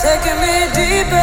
keep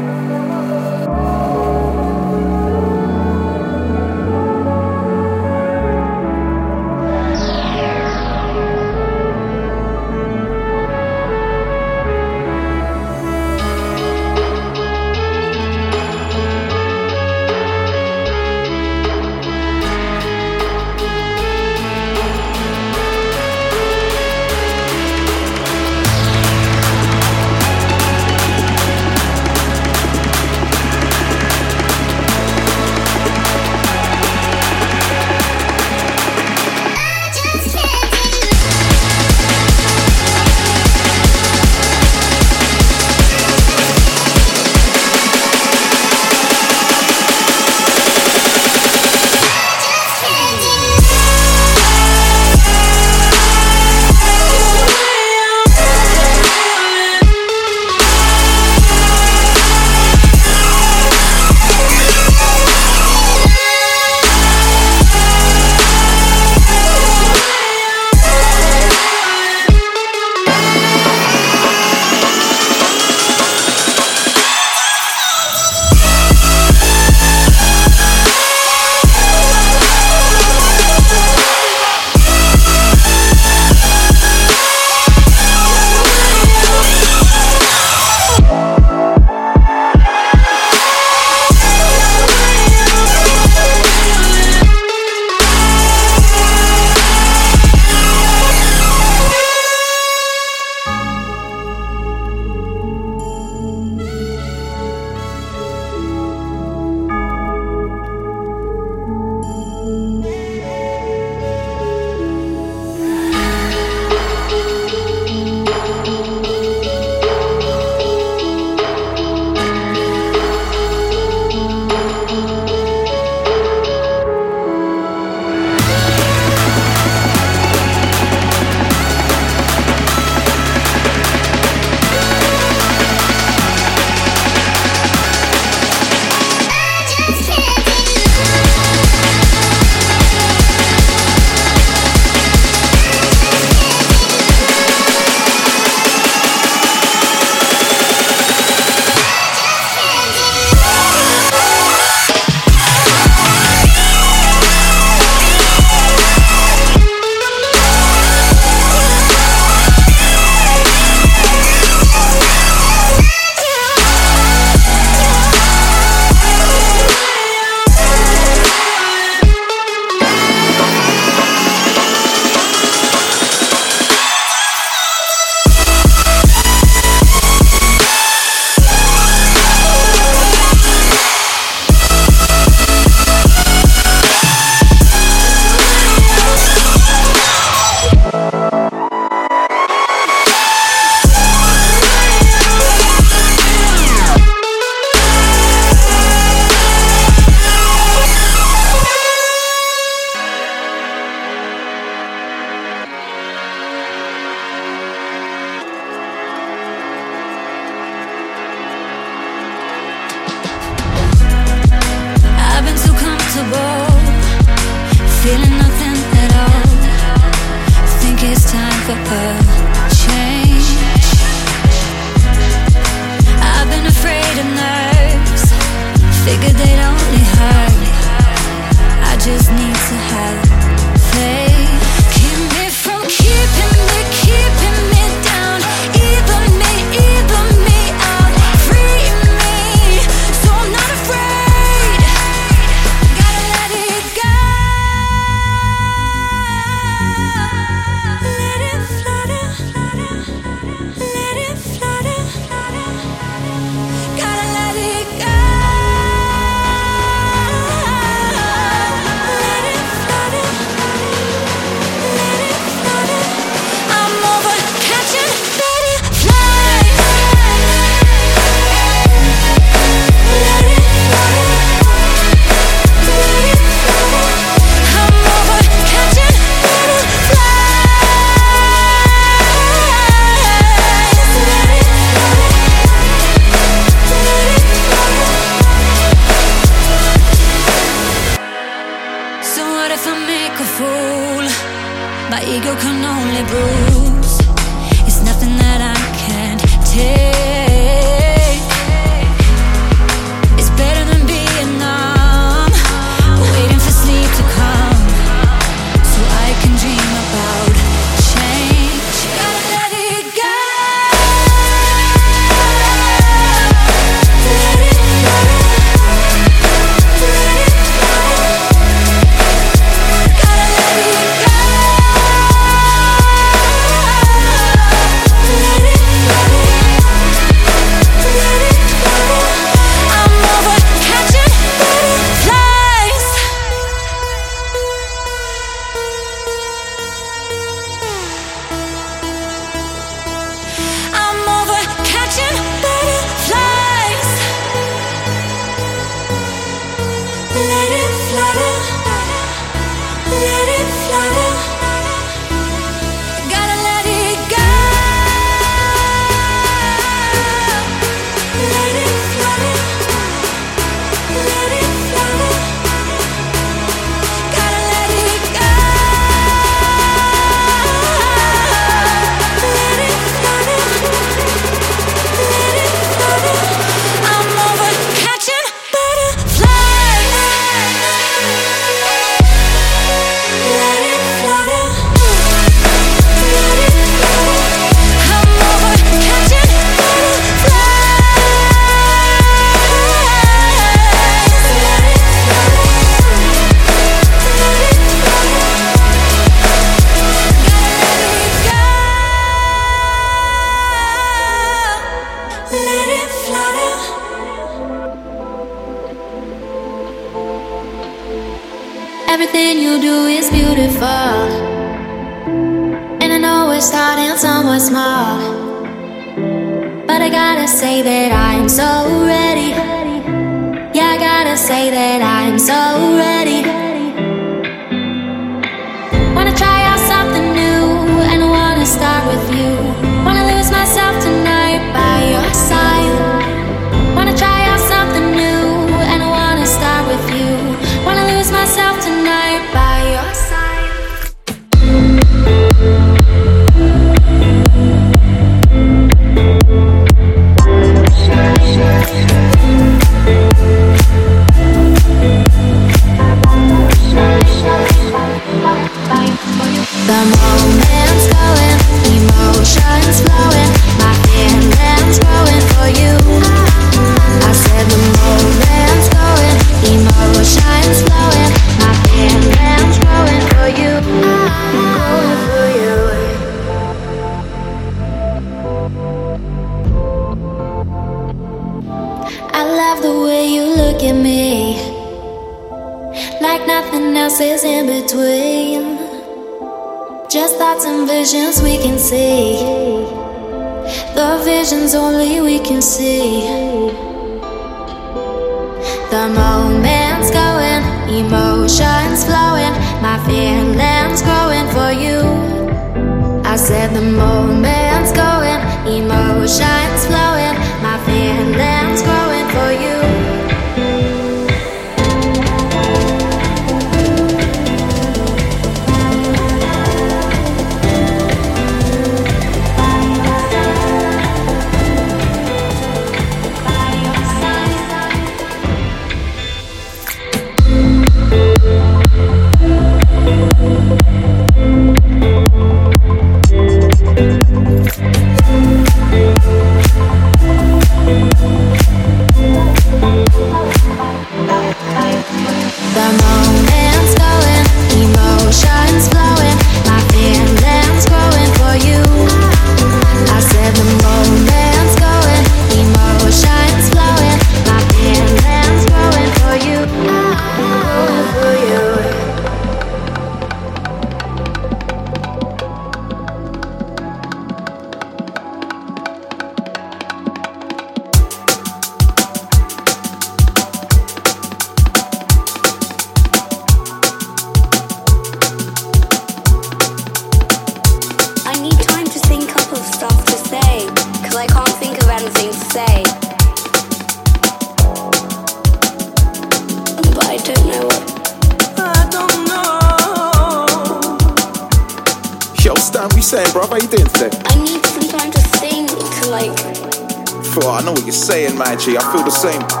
energy. I feel the same.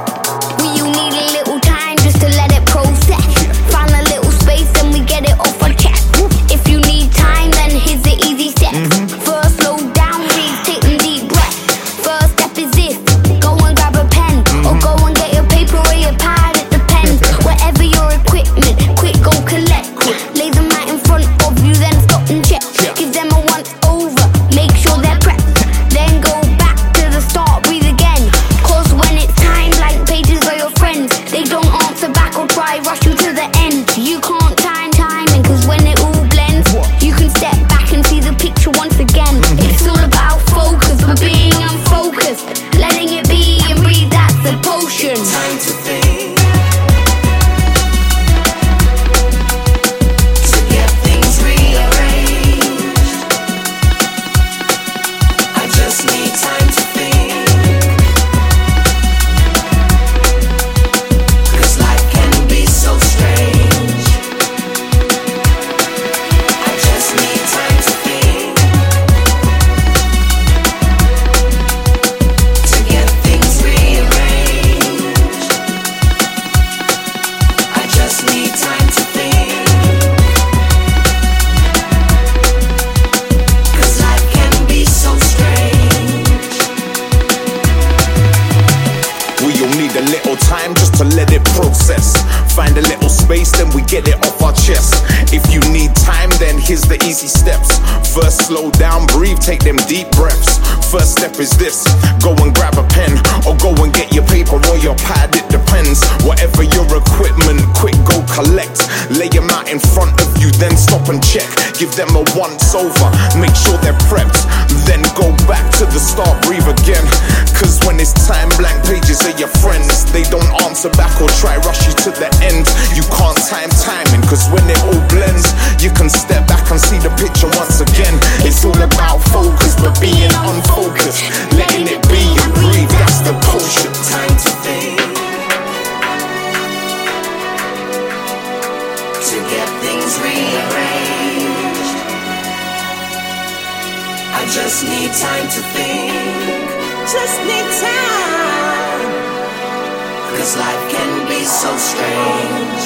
Life can be so strange.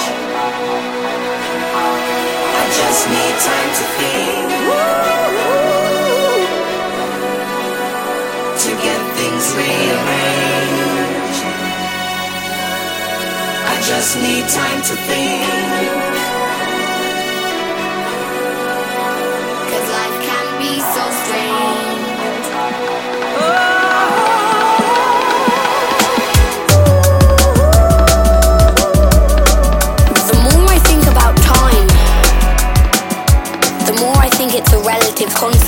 I just need time to think. To get things rearranged. I just need time to think. relative conflict